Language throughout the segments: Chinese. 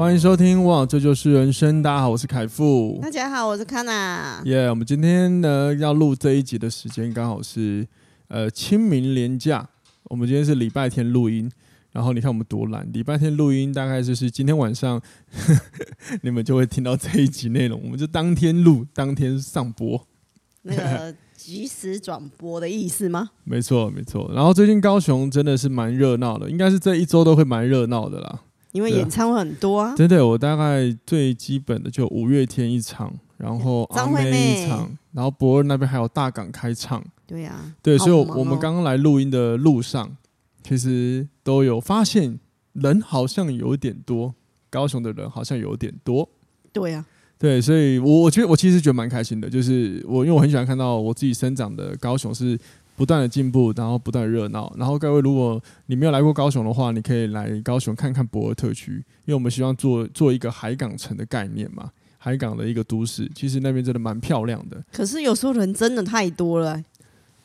欢迎收听，哇，这就是人生。大家好，我是凯富。大家好，我是康娜。耶我们今天呢要录这一集的时间刚好是呃清明连假。我们今天是礼拜天录音，然后你看我们多懒，礼拜天录音大概就是今天晚上呵呵 你们就会听到这一集内容。我们就当天录，当天上播，那个即时转播的意思吗？没错，没错。然后最近高雄真的是蛮热闹的，应该是这一周都会蛮热闹的啦。因为演唱会很多啊，对对，我大概最基本的就五月天一场，然后阿妹。一场，然后博尔那边还有大港开唱，对呀、啊，对，所以我们刚刚来录音的路上，其实都有发现人好像有点多，高雄的人好像有点多，对呀、啊，对，所以我我觉得我其实觉得蛮开心的，就是我因为我很喜欢看到我自己生长的高雄是。不断的进步，然后不断热闹。然后各位，如果你没有来过高雄的话，你可以来高雄看看博尔特区，因为我们希望做做一个海港城的概念嘛，海港的一个都市。其实那边真的蛮漂亮的。可是有时候人真的太多了，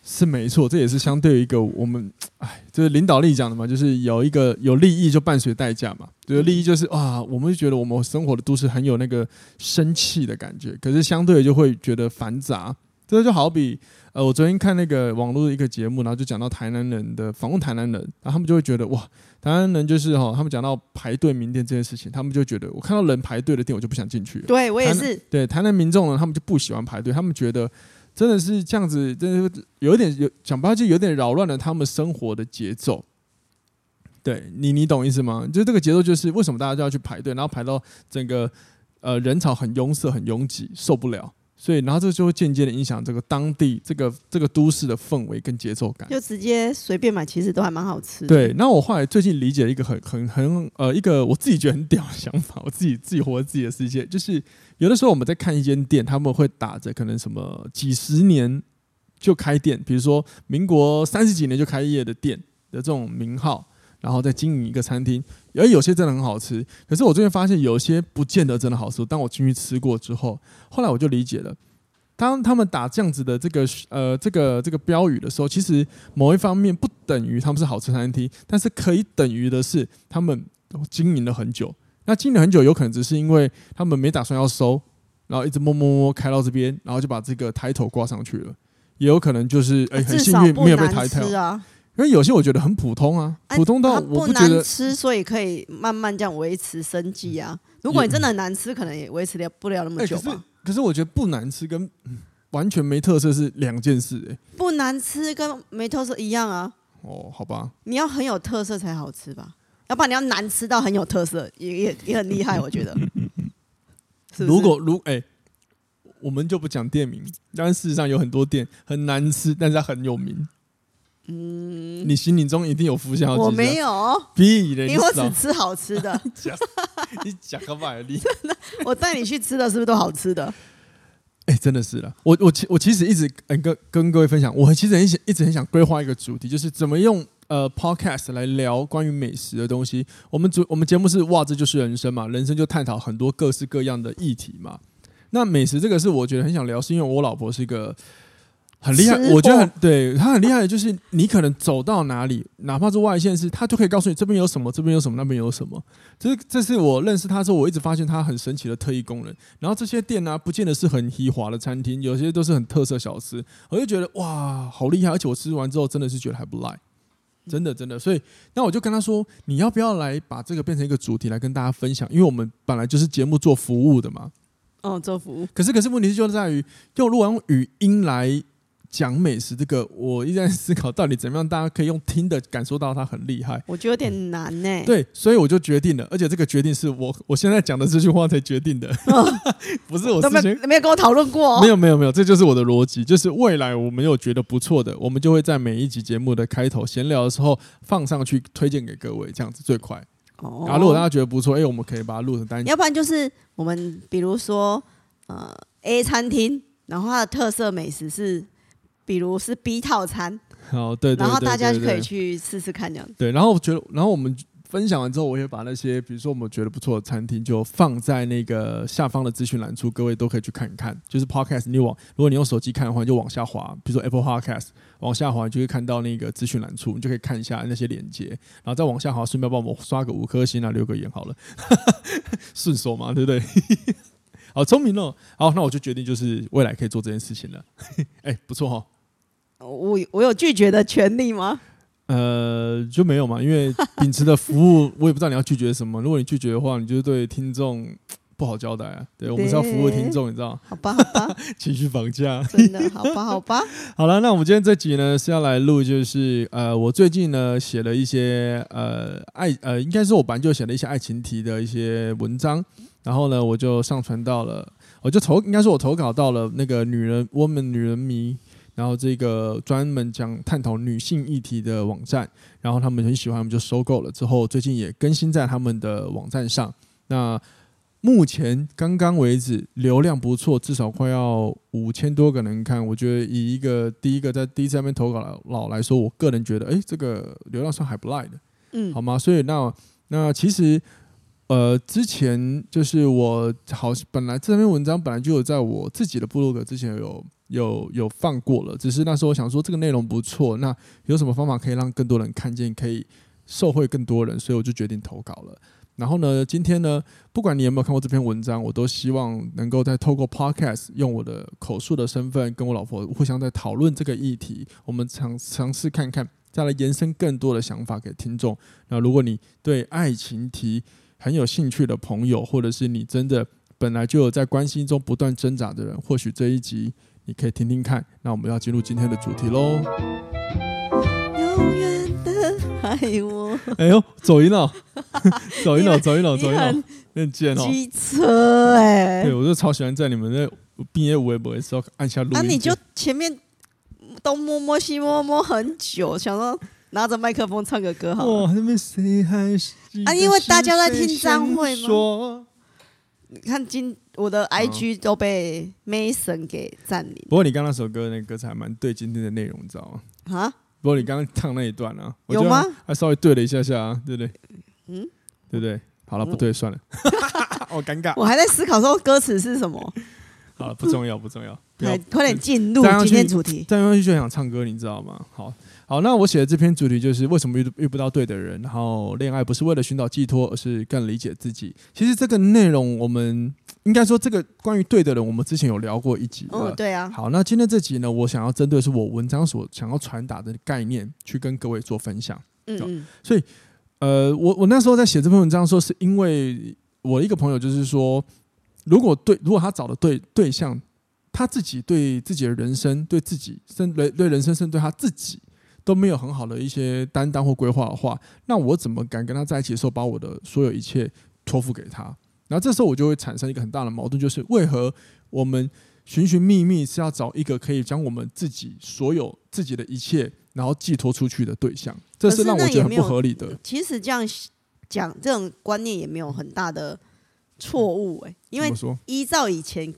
是没错，这也是相对于一个我们，哎，就是领导力讲的嘛，就是有一个有利益就伴随代价嘛。就是利益就是啊，我们就觉得我们生活的都市很有那个生气的感觉，可是相对就会觉得繁杂。这就好比。呃，我昨天看那个网络的一个节目，然后就讲到台南人的访问台南人，然后他们就会觉得哇，台南人就是哈，他们讲到排队名店这件事情，他们就觉得我看到人排队的店，我就不想进去。对，我也是。对，台南民众呢，他们就不喜欢排队，他们觉得真的是这样子，真的有一点有讲白就有点扰乱了他们生活的节奏。对你，你懂意思吗？就是这个节奏，就是为什么大家就要去排队，然后排到整个呃人潮很拥塞、很拥挤，受不了。所以，然后这就会间接的影响这个当地这个这个都市的氛围跟节奏感。就直接随便买，其实都还蛮好吃。对，那我后来最近理解了一个很很很呃一个我自己觉得很屌的想法，我自己自己活在自己的世界，就是有的时候我们在看一间店，他们会打着可能什么几十年就开店，比如说民国三十几年就开业的店的这种名号。然后再经营一个餐厅，而有些真的很好吃。可是我最近发现，有些不见得真的好吃。当我进去吃过之后，后来我就理解了，当他们打这样子的这个呃这个这个标语的时候，其实某一方面不等于他们是好吃餐厅，但是可以等于的是他们经营了很久。那经营了很久，有可能只是因为他们没打算要收，然后一直摸摸摸开到这边，然后就把这个抬头挂上去了。也有可能就是哎很幸运没有被抬头。因为有些我觉得很普通啊，普通到我不觉得吃，所以可以慢慢这样维持生计啊。如果你真的很难吃，可能也维持不了那么久吧。可是，可是我觉得不难吃跟完全没特色是两件事哎。不难吃跟没特色一样啊。哦，好吧。你要很有特色才好吃吧？要不然你要难吃到很有特色，也也也很厉害，我觉得。如果如哎，我们就不讲店名，但事实上有很多店很难吃，但是它很有名。嗯，你心里中一定有浮想。我没有，屁的，因为我只吃好吃的。你讲个百利，真的，我带你去吃的是不是都好吃的？哎、欸，真的是了。我我其我其实一直跟跟各位分享，我其实很想一直很想规划一个主题，就是怎么用呃 podcast 来聊关于美食的东西。我们主我们节目是哇，这就是人生嘛，人生就探讨很多各式各样的议题嘛。那美食这个是我觉得很想聊，是因为我老婆是一个。很厉害，我觉得很对他很厉害的就是你可能走到哪里，哪怕是外县市，他就可以告诉你这边有什么，这边有什么，那边有什么。这是这是我认识他之后，我一直发现他很神奇的特异功能。然后这些店呢、啊，不见得是很豪华的餐厅，有些都是很特色小吃。我就觉得哇，好厉害！而且我吃完之后真的是觉得还不赖，真的真的。所以那我就跟他说，你要不要来把这个变成一个主题来跟大家分享？因为我们本来就是节目做服务的嘛。哦，做服务。可是可是问题就在于，用如果用语音来。讲美食这个，我一直在思考到底怎么样，大家可以用听的感受到它很厉害。我觉得有点难呢、欸。对，所以我就决定了，而且这个决定是我我现在讲的这句话才决定的，哦、不是我之前没有跟我讨论过、哦。没有没有没有，这就是我的逻辑，就是未来我们有觉得不错的，我们就会在每一集节目的开头闲聊的时候放上去推荐给各位，这样子最快。哦。然后如果大家觉得不错，哎，我们可以把它录成单集。要不然就是我们比如说呃 A 餐厅，然后它的特色美食是。比如是 B 套餐，好，对，然后大家就可以去试试看这样子。对，然后我觉得，然后我们。分享完之后，我也把那些，比如说我们觉得不错的餐厅，就放在那个下方的资讯栏处，各位都可以去看一看。就是 Podcast，你往如果你用手机看的话，就往下滑，比如说 Apple Podcast，往下滑就会看到那个资讯栏处，你就可以看一下那些链接，然后再往下滑，顺便帮我们刷个五颗星啊，留个言好了，顺手嘛，对不对？好聪明哦！好，那我就决定就是未来可以做这件事情了。哎、欸，不错哈、哦。我我有拒绝的权利吗？呃，就没有嘛，因为秉持的服务，我也不知道你要拒绝什么。如果你拒绝的话，你就对听众不好交代啊。对，我们是要服务听众，你知道？好吧，好吧，情绪绑架，真的，好吧，好吧。好了，那我们今天这集呢是要来录，就是呃，我最近呢写了一些呃爱呃，应该是我本来就写了一些爱情题的一些文章，然后呢，我就上传到了，我就投，应该是我投稿到了那个女人，Woman 女人迷。然后这个专门讲探讨女性议题的网站，然后他们很喜欢，我们就收购了。之后最近也更新在他们的网站上。那目前刚刚为止流量不错，至少快要五千多个人看。我觉得以一个第一个在第一次那边投稿的老来说，我个人觉得，哎，这个流量算还不赖的，嗯，好吗？所以那那其实。呃，之前就是我好，本来这篇文章本来就有在我自己的部落格之前有有有放过了，只是那时候我想说这个内容不错，那有什么方法可以让更多人看见，可以受惠更多人，所以我就决定投稿了。然后呢，今天呢，不管你有没有看过这篇文章，我都希望能够再透过 Podcast 用我的口述的身份，跟我老婆互相在讨论这个议题，我们尝尝试看看，再来延伸更多的想法给听众。那如果你对爱情题，很有兴趣的朋友，或者是你真的本来就有在关系中不断挣扎的人，或许这一集你可以听听看。那我们要进入今天的主题喽。永远的爱我。哎呦，走音了，走音了，走音了，走音了，很贱哦。机车哎、欸，对我就超喜欢在你们那毕业微博的时候按下录音。那、啊、你就前面东摸摸西摸摸很久，想说。拿着麦克风唱个歌好了。啊，因为大家在听张惠嘛。你看今我的 IG 都被 Mason 给占领。不过你刚刚那首歌那歌词还蛮对今天的内容，你知道吗？啊？不过你刚刚唱那一段啊，有吗？还稍微对了一下下啊，对不对？嗯，对不对？好了，不对算了，好尴尬。我还在思考说歌词是什么。好，不重要，不重要。来，快点进入今天主题。再上去就想唱歌，你知道吗？好。好，那我写的这篇主题就是为什么遇遇不到对的人，然后恋爱不是为了寻找寄托，而是更理解自己。其实这个内容，我们应该说这个关于对的人，我们之前有聊过一集。哦，对啊。好，那今天这集呢，我想要针对是我文章所想要传达的概念，去跟各位做分享。嗯，嗯。所以，呃，我我那时候在写这篇文章的时候，是因为我一个朋友就是说，如果对，如果他找的对对象，他自己对自己的人生，对自己甚对对人生，甚至对他自己。都没有很好的一些担当或规划的话，那我怎么敢跟他在一起的时候把我的所有一切托付给他？然后这时候我就会产生一个很大的矛盾，就是为何我们寻寻觅觅是要找一个可以将我们自己所有自己的一切，然后寄托出去的对象？这是让我觉得很不合理的。其实这样讲，这种观念也没有很大的错误诶，因为依照以前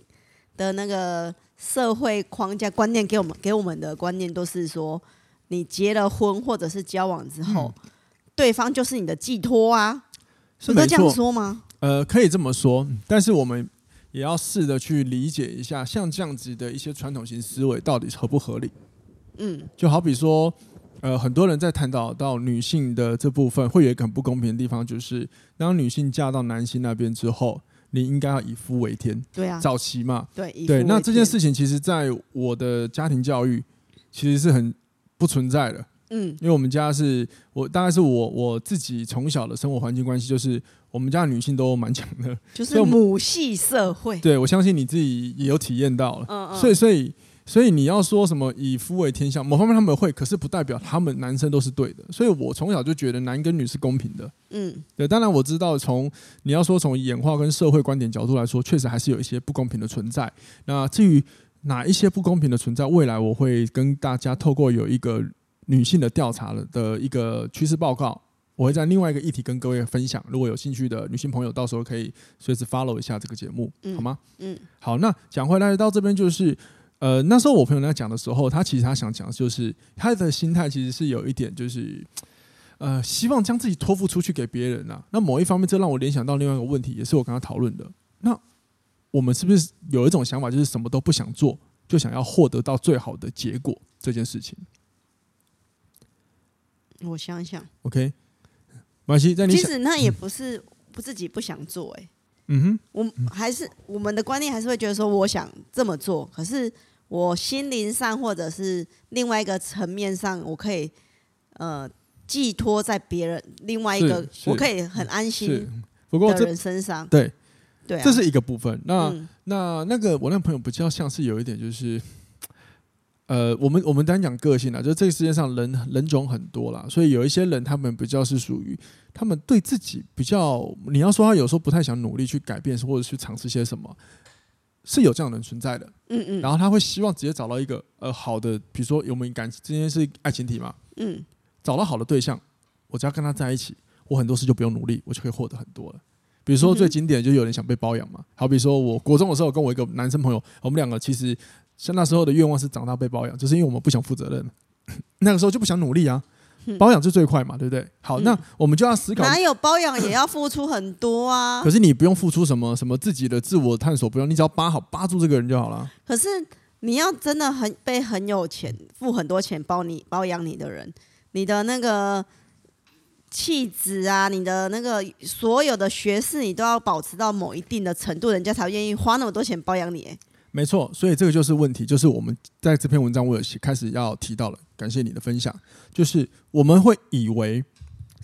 的那个社会框架观念给我们给我们的观念都是说。你结了婚或者是交往之后，嗯、对方就是你的寄托啊，是这样说吗？呃，可以这么说，但是我们也要试着去理解一下，像这样子的一些传统型思维到底合不合理？嗯，就好比说，呃，很多人在谈到到女性的这部分，会有一个很不公平的地方，就是当女性嫁到男性那边之后，你应该要以夫为天，对啊，早期嘛，对对，那这件事情其实在我的家庭教育其实是很。不存在的，嗯，因为我们家是我大概是我我自己从小的生活环境关系，就是我们家的女性都蛮强的，就是母系社会。对，我相信你自己也有体验到了，嗯嗯，所以所以所以你要说什么以夫为天下，某方面他们会，可是不代表他们男生都是对的。所以我从小就觉得男跟女是公平的，嗯，对。当然我知道从你要说从演化跟社会观点角度来说，确实还是有一些不公平的存在。那至于。哪一些不公平的存在？未来我会跟大家透过有一个女性的调查的一个趋势报告，我会在另外一个议题跟各位分享。如果有兴趣的女性朋友，到时候可以随时 follow 一下这个节目，好吗？嗯，好。那讲回来到这边就是，呃，那时候我朋友在讲的时候，他其实他想讲的就是他的心态其实是有一点就是，呃，希望将自己托付出去给别人啊。那某一方面，这让我联想到另外一个问题，也是我跟他讨论的。那我们是不是有一种想法，就是什么都不想做，就想要获得到最好的结果这件事情？我想想，OK，马西。在你其实那也不是不自己不想做，欸，哎，嗯哼，我还是我们的观念还是会觉得说，我想这么做，可是我心灵上或者是另外一个层面上，我可以呃寄托在别人另外一个，我可以很安心不过的人身上，对对，这是一个部分。那、嗯、那那个我那朋友比较像是有一点就是。呃，我们我们单讲个性啊，就是这个世界上人人种很多啦，所以有一些人他们比较是属于他们对自己比较，你要说他有时候不太想努力去改变或者去尝试些什么，是有这样的人存在的。嗯嗯。然后他会希望直接找到一个呃好的，比如说有没有感情今天是爱情体嘛，嗯，找到好的对象，我只要跟他在一起，我很多事就不用努力，我就可以获得很多了。比如说最经典的就有人想被包养嘛，好比说我国中的时候跟我一个男生朋友，我们两个其实。像那时候的愿望是长大被包养，就是因为我们不想负责任，那个时候就不想努力啊，包养是最快嘛，对不对？好，那我们就要思考，哪有包养也要付出很多啊？可是你不用付出什么什么自己的自我探索，不用，你只要扒好扒住这个人就好了。可是你要真的很被很有钱付很多钱包你包养你的人，你的那个气质啊，你的那个所有的学识，你都要保持到某一定的程度，人家才愿意花那么多钱包养你，欸。没错，所以这个就是问题，就是我们在这篇文章我有开始要提到了。感谢你的分享，就是我们会以为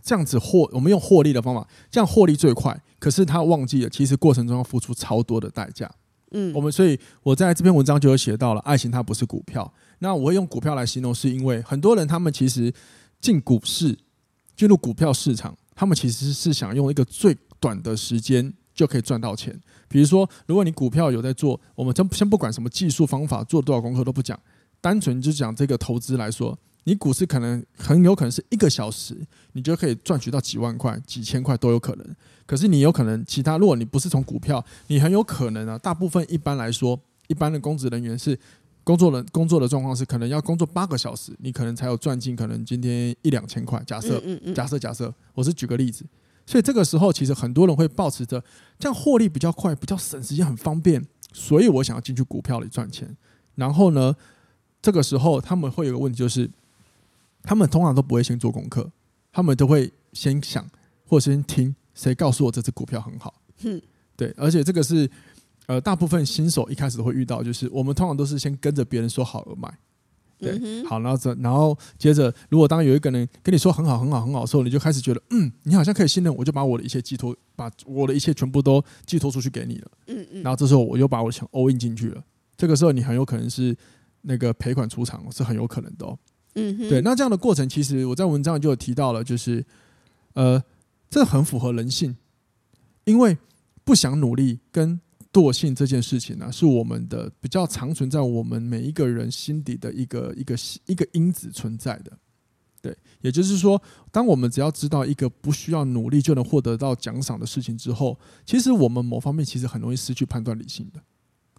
这样子获，我们用获利的方法，这样获利最快。可是他忘记了，其实过程中要付出超多的代价。嗯，我们所以我在这篇文章就有写到了，爱情它不是股票。那我会用股票来形容，是因为很多人他们其实进股市、进入股票市场，他们其实是想用一个最短的时间就可以赚到钱。比如说，如果你股票有在做，我们先先不管什么技术方法，做多少功课都不讲，单纯就讲这个投资来说，你股市可能很有可能是一个小时，你就可以赚取到几万块、几千块都有可能。可是你有可能其他，如果你不是从股票，你很有可能啊，大部分一般来说，一般的公职人员是工作人工作的状况是，可能要工作八个小时，你可能才有赚进可能今天一两千块。假设，假设，假设，我是举个例子。所以这个时候，其实很多人会保持着这样获利比较快、比较省时间、很方便，所以我想要进去股票里赚钱。然后呢，这个时候他们会有个问题，就是他们通常都不会先做功课，他们都会先想或者先听谁告诉我这只股票很好。嗯，对，而且这个是呃，大部分新手一开始都会遇到，就是我们通常都是先跟着别人说好而买。对，好，然后这，然后接着，如果当有一个人跟你说很好、很好、很好的时候，你就开始觉得，嗯，你好像可以信任，我就把我的一切寄托，把我的一切全部都寄托出去给你了。嗯嗯。然后这时候我又把我的钱 all in 进去了，这个时候你很有可能是那个赔款出场，是很有可能的哦。嗯。对，那这样的过程，其实我在文章就有提到了，就是呃，这很符合人性，因为不想努力跟。惰性这件事情呢、啊，是我们的比较常存在我们每一个人心底的一个一个一个因子存在的，对，也就是说，当我们只要知道一个不需要努力就能获得到奖赏的事情之后，其实我们某方面其实很容易失去判断理性的，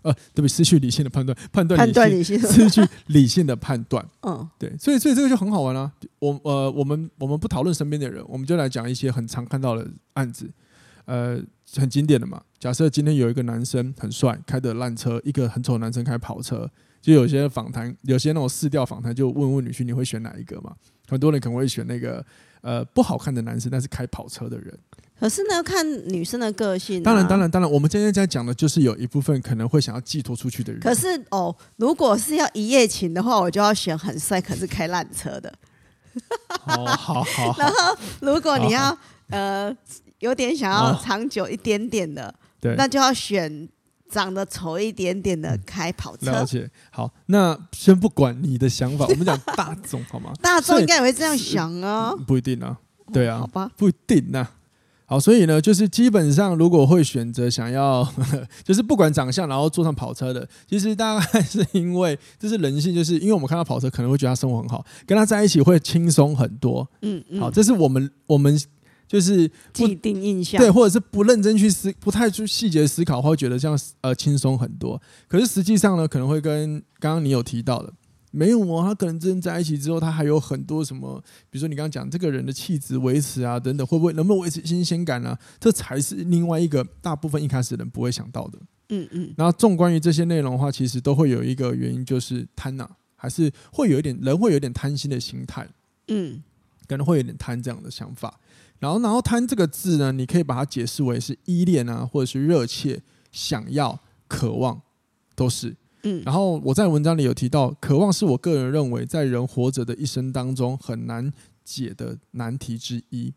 呃，对不对？失去理性的判断，判断理性，失去理性的判断，嗯，对，所以所以这个就很好玩啊。我呃，我们我们不讨论身边的人，我们就来讲一些很常看到的案子，呃。很经典的嘛。假设今天有一个男生很帅，开的烂车；一个很丑的男生开跑车。就有些访谈，有些那种试调访谈，就问问女婿你会选哪一个嘛？很多人可能会选那个呃不好看的男生，但是开跑车的人。可是呢，看女生的个性、啊。当然，当然，当然，我们今天在讲的就是有一部分可能会想要寄托出去的人。可是哦，如果是要一夜情的话，我就要选很帅可是开烂车的。哦，好好，好。然后，如果你要呃。有点想要长久一点点的，哦、对，那就要选长得丑一点点的开跑车。了解，好，那先不管你的想法，我们讲大众好吗？大众应该也会这样想啊，不一定啊，对啊，好吧，不一定呐、啊。好，所以呢，就是基本上如果会选择想要，就是不管长相，然后坐上跑车的，其实大概是因为这是人性，就是因为我们看到跑车，可能会觉得他生活很好，跟他在一起会轻松很多。嗯嗯，好，这是我们我们。就是既定印象，对，或者是不认真去思，不太去细节思考，会觉得这样呃轻松很多。可是实际上呢，可能会跟刚刚你有提到的。没有哦，他可能真正在一起之后，他还有很多什么，比如说你刚刚讲这个人的气质维持啊，等等，会不会能不能维持新鲜感啊？这才是另外一个大部分一开始人不会想到的。嗯嗯。然后，纵观于这些内容的话，其实都会有一个原因，就是贪呐，还是会有一点人会有点贪心的心态。嗯，可能会有点贪这样的想法。然后，然后贪这个字呢，你可以把它解释为是依恋啊，或者是热切想要、渴望，都是。嗯，然后我在文章里有提到，渴望是我个人认为在人活着的一生当中很难解的难题之一，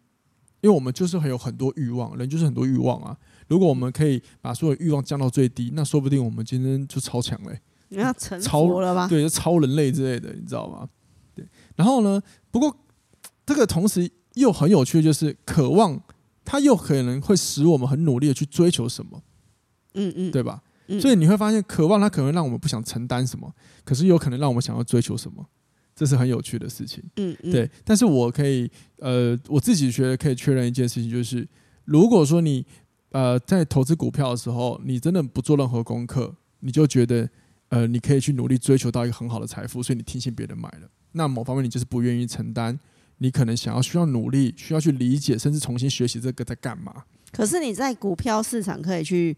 因为我们就是会有很多欲望，人就是很多欲望啊。如果我们可以把所有欲望降到最低，那说不定我们今天就超强嘞，你要成佛了吧？对，就超人类之类的，你知道吗？对。然后呢，不过这个同时又很有趣的就是，渴望它又可能会使我们很努力的去追求什么，嗯嗯，对吧？所以你会发现，渴望它可能让我们不想承担什么，可是有可能让我们想要追求什么，这是很有趣的事情。嗯，对。但是我可以，呃，我自己觉得可以确认一件事情，就是如果说你，呃，在投资股票的时候，你真的不做任何功课，你就觉得，呃，你可以去努力追求到一个很好的财富，所以你听信别人买了，那某方面你就是不愿意承担，你可能想要需要努力，需要去理解，甚至重新学习这个在干嘛。可是你在股票市场可以去。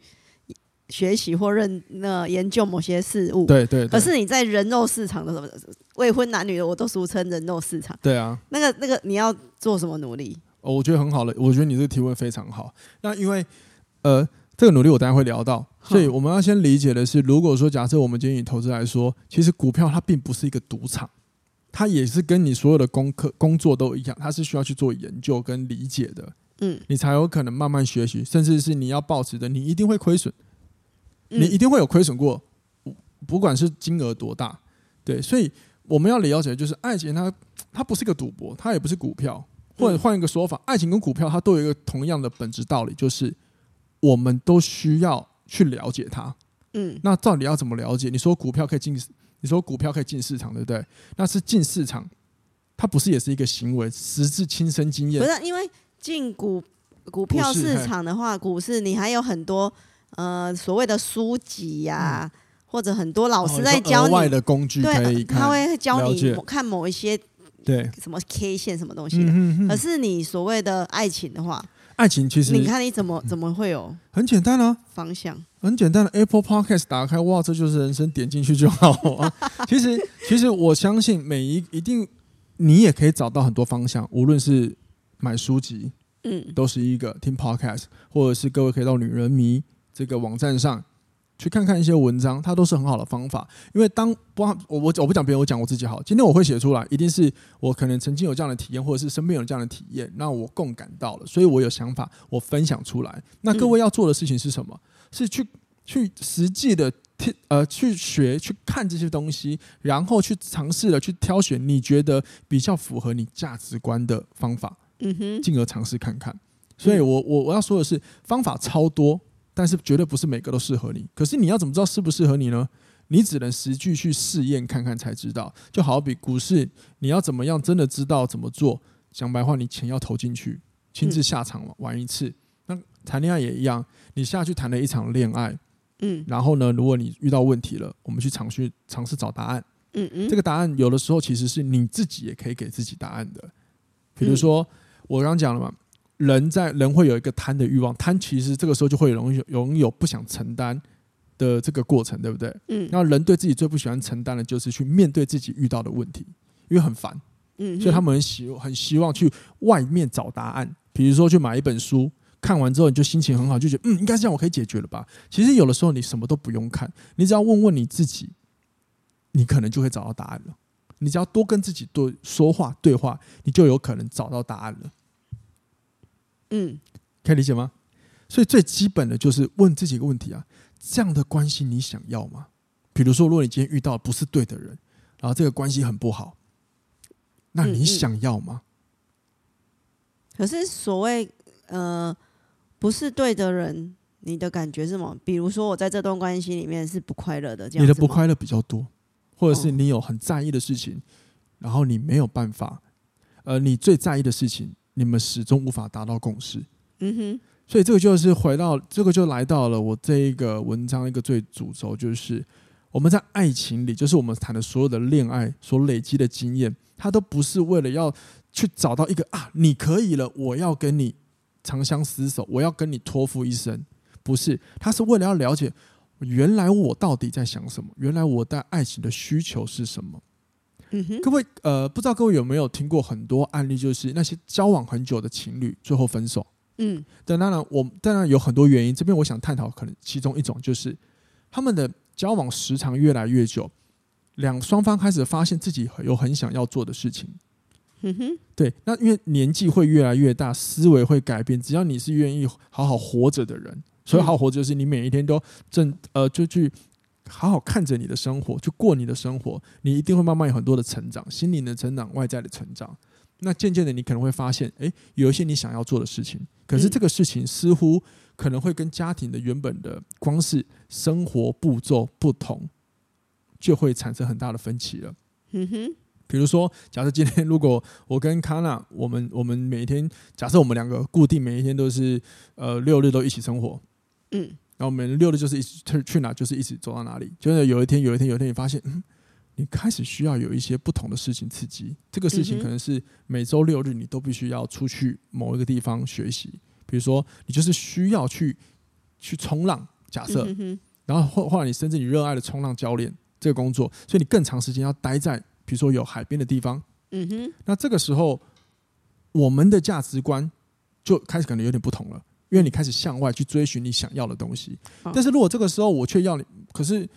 学习或认那研究某些事物，对，对对。可是你在人肉市场的什么未婚男女的，我都俗称人肉市场。对啊，那个那个你要做什么努力？哦，我觉得很好了。我觉得你这个提问非常好。那因为呃，这个努力我等下会聊到，所以我们要先理解的是，如果说假设我们今天以投资来说，其实股票它并不是一个赌场，它也是跟你所有的功课工作都一样，它是需要去做研究跟理解的。嗯，你才有可能慢慢学习，甚至是你要保持的，你一定会亏损。你一定会有亏损过，不管是金额多大，对，所以我们要了解，就是爱情它它不是一个赌博，它也不是股票，或者换一个说法，爱情跟股票它都有一个同样的本质道理，就是我们都需要去了解它。嗯，那到底要怎么了解？你说股票可以进，你说股票可以进市场，对不对？那是进市场，它不是也是一个行为，实质亲身经验。不是，因为进股股票市场的话，股市你还有很多。呃，所谓的书籍呀、啊，嗯、或者很多老师在教你，额外的工具可以看，他会教你解看某一些对什么 K 线什么东西的。可是你所谓的爱情的话，爱情其实你看你怎么怎么会有很简单啊方向，很简单的 Apple Podcast 打开，哇，这就是人生，点进去就好啊。其实其实我相信每一一定你也可以找到很多方向，无论是买书籍，嗯，都是一个听 Podcast，或者是各位可以到女人迷。这个网站上去看看一些文章，它都是很好的方法。因为当不我我我不讲别人，我讲我自己好。今天我会写出来，一定是我可能曾经有这样的体验，或者是身边有这样的体验，那我共感到了，所以我有想法，我分享出来。那各位要做的事情是什么？嗯、是去去实际的听呃去学去看这些东西，然后去尝试的去挑选你觉得比较符合你价值观的方法，嗯哼，进而尝试看看。所以我我我要说的是，方法超多。但是绝对不是每个都适合你。可是你要怎么知道适不适合你呢？你只能实际去试验看看才知道。就好比股市，你要怎么样真的知道怎么做？讲白话，你钱要投进去，亲自下场玩一次。那谈恋爱也一样，你下去谈了一场恋爱，嗯，然后呢，如果你遇到问题了，我们去尝试尝试找答案。嗯嗯，这个答案有的时候其实是你自己也可以给自己答案的。比如说我刚刚讲了嘛。人在人会有一个贪的欲望，贪其实这个时候就会容易拥有不想承担的这个过程，对不对？嗯。那人对自己最不喜欢承担的就是去面对自己遇到的问题，因为很烦。嗯。所以他们很希很希望去外面找答案，比如说去买一本书，看完之后你就心情很好，就觉得嗯，应该是这样，我可以解决了吧？其实有的时候你什么都不用看，你只要问问你自己，你可能就会找到答案了。你只要多跟自己多说话对话，你就有可能找到答案了。嗯，可以理解吗？所以最基本的就是问自己一个问题啊：这样的关系你想要吗？比如说，如果你今天遇到不是对的人，然后这个关系很不好，那你想要吗？可是所谓呃不是对的人，你的感觉是什么？比如说我在这段关系里面是不快乐的，这样，你的不快乐比较多，或者是你有很在意的事情，然后你没有办法，呃，你最在意的事情。你们始终无法达到共识。嗯哼，所以这个就是回到这个就来到了我这一个文章一个最主轴，就是我们在爱情里，就是我们谈的所有的恋爱所累积的经验，它都不是为了要去找到一个啊，你可以了，我要跟你长相厮守，我要跟你托付一生，不是，它是为了要了解原来我到底在想什么，原来我在爱情的需求是什么。嗯哼，各位呃，不知道各位有没有听过很多案例，就是那些交往很久的情侣最后分手。嗯，但当然，我当然有很多原因。这边我想探讨，可能其中一种就是他们的交往时长越来越久，两双方开始发现自己有很想要做的事情。嗯哼，对，那因为年纪会越来越大，思维会改变。只要你是愿意好好活着的人，所以好好活着就是你每一天都正呃，就去好好看着你的生活，去过你的生活，你一定会慢慢有很多的成长，心灵的成长，外在的成长。那渐渐的，你可能会发现，诶，有一些你想要做的事情，可是这个事情似乎可能会跟家庭的原本的光是生活步骤不同，就会产生很大的分歧了。嗯哼，比如说，假设今天如果我跟卡娜，我们我们每天，假设我们两个固定每一天都是呃六日都一起生活，嗯，然后我们六日就是一起去去哪就是一直走到哪里，就是有一天有一天有一天你发现，嗯。你开始需要有一些不同的事情刺激，这个事情可能是每周六日你都必须要出去某一个地方学习，比如说你就是需要去去冲浪，假设，然后或或者你甚至你热爱的冲浪教练这个工作，所以你更长时间要待在比如说有海边的地方，嗯哼，那这个时候我们的价值观就开始可能有点不同了，因为你开始向外去追寻你想要的东西，但是如果这个时候我却要你，可是。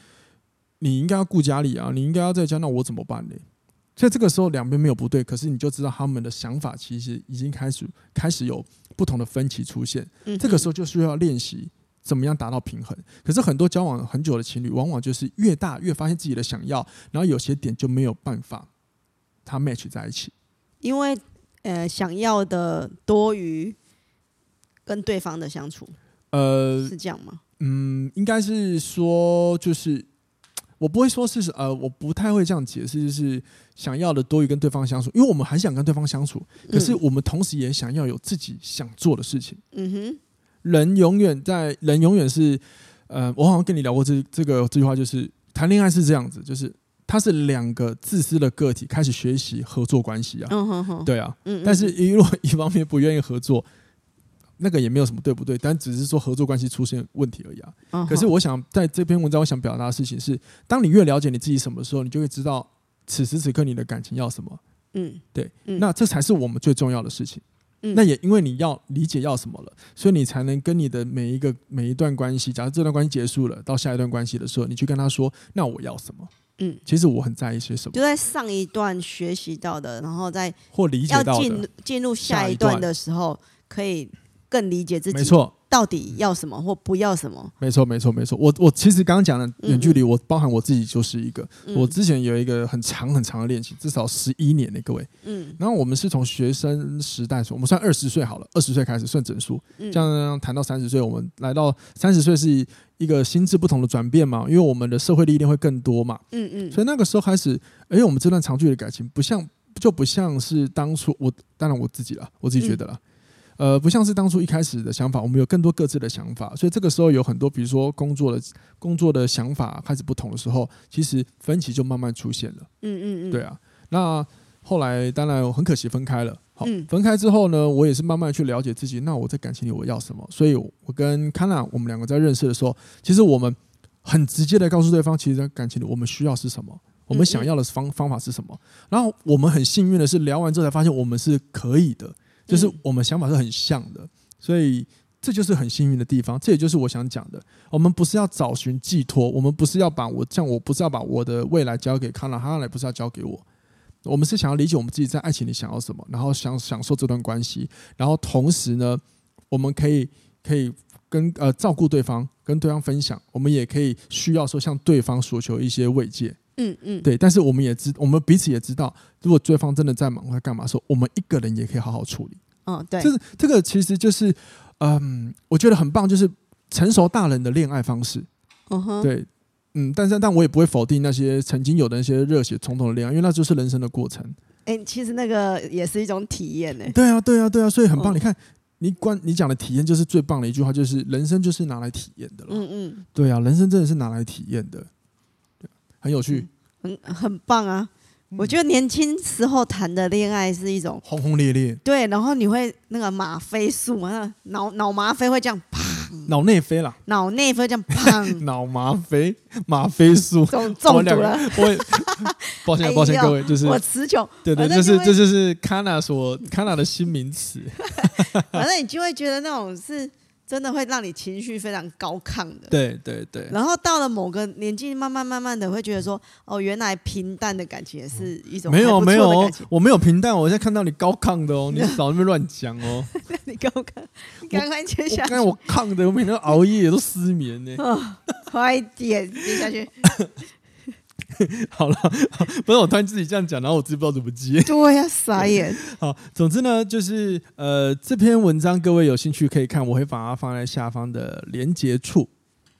你应该要顾家里啊，你应该要在家，那我怎么办呢？所以这个时候两边没有不对，可是你就知道他们的想法其实已经开始开始有不同的分歧出现。这个时候就需要练习怎么样达到平衡。可是很多交往很久的情侣，往往就是越大越发现自己的想要，然后有些点就没有办法他 match 在一起，因为呃想要的多于跟对方的相处，呃是这样吗？嗯，应该是说就是。我不会说是呃，我不太会这样解释，就是想要的多于跟对方相处，因为我们还想跟对方相处，可是我们同时也想要有自己想做的事情。嗯哼，人永远在，人永远是，呃，我好像跟你聊过这这个这句话，就是谈恋爱是这样子，就是他是两个自私的个体开始学习合作关系啊。嗯哼哼，对啊，但是如果一方面不愿意合作。那个也没有什么对不对，但只是说合作关系出现问题而已啊。Uh huh. 可是我想在这篇文章，我想表达的事情是：当你越了解你自己什么时候，你就会知道此时此刻你的感情要什么。嗯，对，嗯、那这才是我们最重要的事情。嗯、那也因为你要理解要什么了，所以你才能跟你的每一个每一段关系，假如这段关系结束了，到下一段关系的时候，你去跟他说：“那我要什么？”嗯，其实我很在意些什么。就在上一段学习到的，然后再或理解到进进入下一段的时候，可以。更理解自己，没错，到底要什么或不要什么？没错，没错，没错。我我其实刚刚讲的远距离，我包含我自己就是一个。我之前有一个很长很长的练习，至少十一年的各位。嗯。然后我们是从学生时代说，我们算二十岁好了，二十岁开始算整数。这样谈到三十岁，我们来到三十岁是一个心智不同的转变嘛？因为我们的社会历练会更多嘛。嗯嗯。所以那个时候开始，哎，我们这段长距离的感情不像，就不像是当初我，当然我自己了，我自己觉得了。呃，不像是当初一开始的想法，我们有更多各自的想法，所以这个时候有很多，比如说工作的工作的想法开始不同的时候，其实分歧就慢慢出现了。嗯嗯嗯，对啊。那后来当然很可惜分开了。好，分开之后呢，我也是慢慢去了解自己。那我在感情里我要什么？所以我跟康娜我们两个在认识的时候，其实我们很直接的告诉对方，其实在感情里我们需要是什么，我们想要的方方法是什么。然后我们很幸运的是，聊完之后才发现我们是可以的。就是我们想法是很像的，所以这就是很幸运的地方。这也就是我想讲的。我们不是要找寻寄托，我们不是要把我像我不是要把我的未来交给康纳，康娜也不是要交给我。我们是想要理解我们自己在爱情里想要什么，然后想享受这段关系，然后同时呢，我们可以可以跟呃照顾对方，跟对方分享，我们也可以需要说向对方索求一些慰藉。嗯嗯，对，但是我们也知，我们彼此也知道，如果对方真的在忙或干嘛的时候，我们一个人也可以好好处理。嗯，对，就是这个，其实就是，嗯，我觉得很棒，就是成熟大人的恋爱方式。嗯哼，对，嗯，但是但我也不会否定那些曾经有的那些热血冲动的恋爱，因为那就是人生的过程。哎、欸，其实那个也是一种体验呢。对啊，对啊，对啊，所以很棒。嗯、你看，你关你讲的体验就是最棒的一句话，就是人生就是拿来体验的了。嗯嗯，对啊，人生真的是拿来体验的，很有趣，很很棒啊。我觉得年轻时候谈的恋爱是一种轰轰烈烈，对，然后你会那个吗啡素嘛，脑脑吗啡会这样啪，脑内啡啦，脑内啡这样砰，脑吗啡，吗啡素 中中毒了。我 抱歉抱歉各位，就是我持久，对对，就是这就是 Kana 所 Kana 的新名词。反正你就会觉得那种是。真的会让你情绪非常高亢的，对对对。然后到了某个年纪，慢慢慢慢的会觉得说，哦，原来平淡的感情也是一种没有没有哦，我没有平淡，我现在看到你高亢的哦，你 少那边乱讲哦。你高亢，你赶快接下去。刚才我亢的，我每天都熬夜都失眠呢。哦，快点接下去。好了，不是我突然自己这样讲，然后我自己不知道怎么接。对呀、啊，傻眼。好，总之呢，就是呃，这篇文章各位有兴趣可以看，我会把它放在下方的连接处，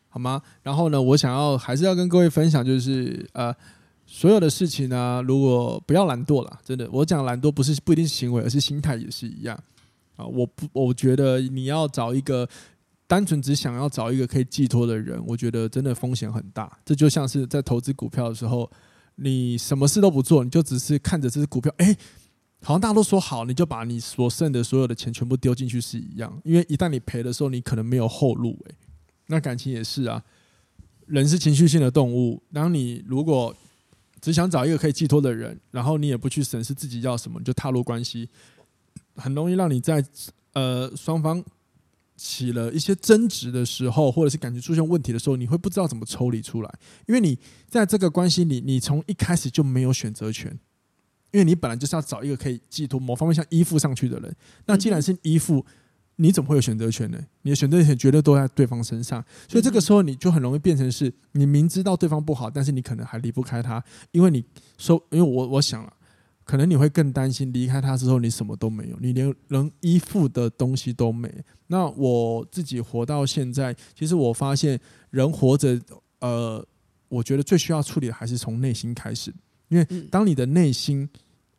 好吗？然后呢，我想要还是要跟各位分享，就是呃，所有的事情呢，如果不要懒惰了，真的，我讲懒惰不是不一定是行为，而是心态也是一样啊。我不，我觉得你要找一个。单纯只想要找一个可以寄托的人，我觉得真的风险很大。这就像是在投资股票的时候，你什么事都不做，你就只是看着这只股票，哎，好像大家都说好，你就把你所剩的所有的钱全部丢进去是一样。因为一旦你赔的时候，你可能没有后路。哎，那感情也是啊，人是情绪性的动物。当你如果只想找一个可以寄托的人，然后你也不去审视自己要什么，就踏入关系，很容易让你在呃双方。起了一些争执的时候，或者是感觉出现问题的时候，你会不知道怎么抽离出来，因为你在这个关系里，你从一开始就没有选择权，因为你本来就是要找一个可以寄托某方面像依附上去的人。那既然是依附，你怎么会有选择权呢？你的选择权绝对都在对方身上，所以这个时候你就很容易变成是你明知道对方不好，但是你可能还离不开他，因为你说，因为我我想了。可能你会更担心离开他之后你什么都没有，你连能依附的东西都没。那我自己活到现在，其实我发现人活着，呃，我觉得最需要处理的还是从内心开始，因为当你的内心，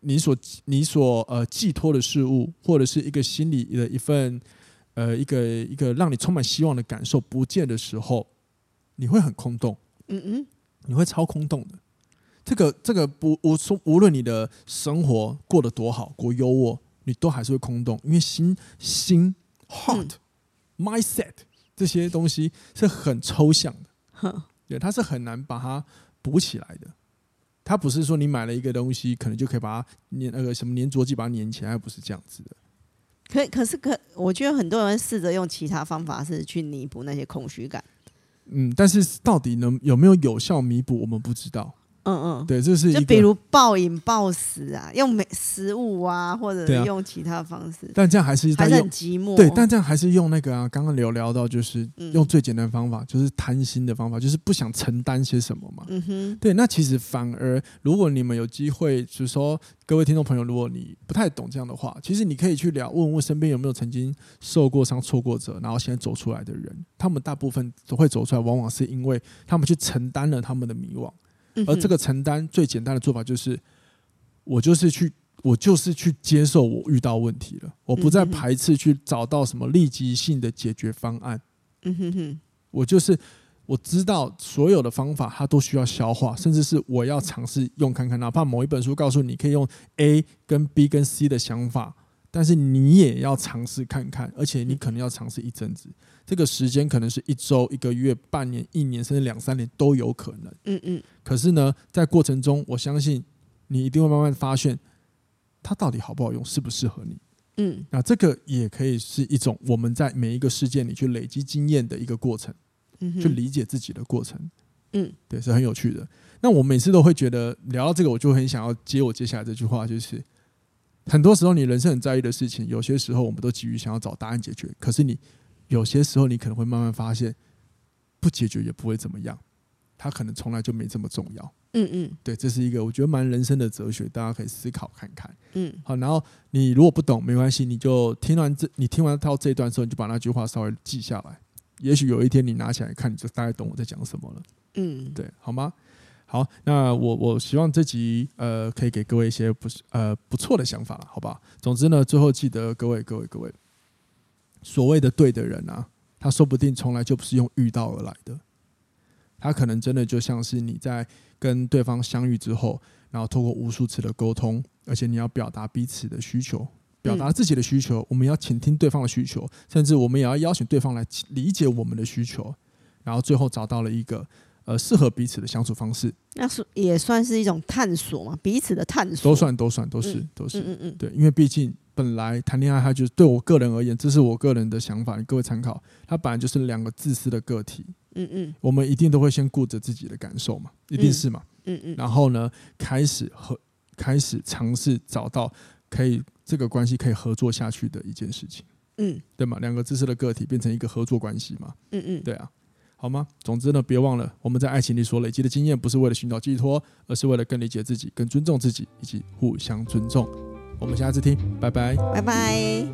你所你所呃寄托的事物，或者是一个心里的一份呃一个一个让你充满希望的感受不见的时候，你会很空洞，嗯嗯，你会超空洞的。这个这个不，我说无论你的生活过得多好，过优渥，你都还是会空洞，因为心心 heart、嗯、mindset 这些东西是很抽象的，呵对，它是很难把它补起来的。它不是说你买了一个东西，可能就可以把它粘那个什么粘着剂把它粘起来，不是这样子的。可可是可，我觉得很多人试着用其他方法是去弥补那些空虚感。嗯，但是到底能有没有有效弥补，我们不知道。嗯嗯，对，这是就比如暴饮暴食啊，用美食物啊，或者是用其他方式，啊、但这样还是还是很寂寞。对，但这样还是用那个啊，刚刚有聊到，就是用最简单的方法，嗯、就是贪心的方法，就是不想承担些什么嘛。嗯哼，对，那其实反而，如果你们有机会，就是说各位听众朋友，如果你不太懂这样的话，其实你可以去聊，问问身边有没有曾经受过伤、错过者，然后现在走出来的人，他们大部分都会走出来，往往是因为他们去承担了他们的迷惘。而这个承担最简单的做法就是，我就是去，我就是去接受我遇到问题了，我不再排斥去找到什么立即性的解决方案。嗯哼哼，我就是我知道所有的方法它都需要消化，甚至是我要尝试用看看，哪怕某一本书告诉你可以用 A 跟 B 跟 C 的想法。但是你也要尝试看看，而且你可能要尝试一阵子，这个时间可能是一周、一个月、半年、一年，甚至两三年都有可能。嗯嗯。可是呢，在过程中，我相信你一定会慢慢发现，它到底好不好用，适不适合你。嗯。那这个也可以是一种我们在每一个事件里去累积经验的一个过程，去理解自己的过程。嗯。对，是很有趣的。那我每次都会觉得聊到这个，我就很想要接我接下来这句话，就是。很多时候，你人生很在意的事情，有些时候我们都急于想要找答案解决。可是你有些时候，你可能会慢慢发现，不解决也不会怎么样，它可能从来就没这么重要。嗯嗯，对，这是一个我觉得蛮人生的哲学，大家可以思考看看。嗯，好，然后你如果不懂没关系，你就听完这，你听完到这一段之后，你就把那句话稍微记下来。也许有一天你拿起来看，你就大概懂我在讲什么了。嗯，对，好吗？好，那我我希望这集呃可以给各位一些不呃不错的想法了，好吧？总之呢，最后记得各位各位各位，所谓的对的人啊，他说不定从来就不是用遇到而来的，他可能真的就像是你在跟对方相遇之后，然后透过无数次的沟通，而且你要表达彼此的需求。表达自己的需求，我们要倾听对方的需求，甚至我们也要邀请对方来理解我们的需求，然后最后找到了一个呃适合彼此的相处方式。那是也算是一种探索嘛，彼此的探索都算都算都是、嗯、都是嗯嗯嗯对，因为毕竟本来谈恋爱，它就是对我个人而言，这是我个人的想法，你各位参考。它本来就是两个自私的个体，嗯嗯，我们一定都会先顾着自己的感受嘛，一定是嘛，嗯嗯，然后呢，开始和开始尝试找到可以。这个关系可以合作下去的一件事情，嗯，对嘛？两个自私的个体变成一个合作关系嘛，嗯嗯，对啊，好吗？总之呢，别忘了我们在爱情里所累积的经验，不是为了寻找寄托，而是为了更理解自己、更尊重自己以及互相尊重。我们下次听，拜拜，拜拜。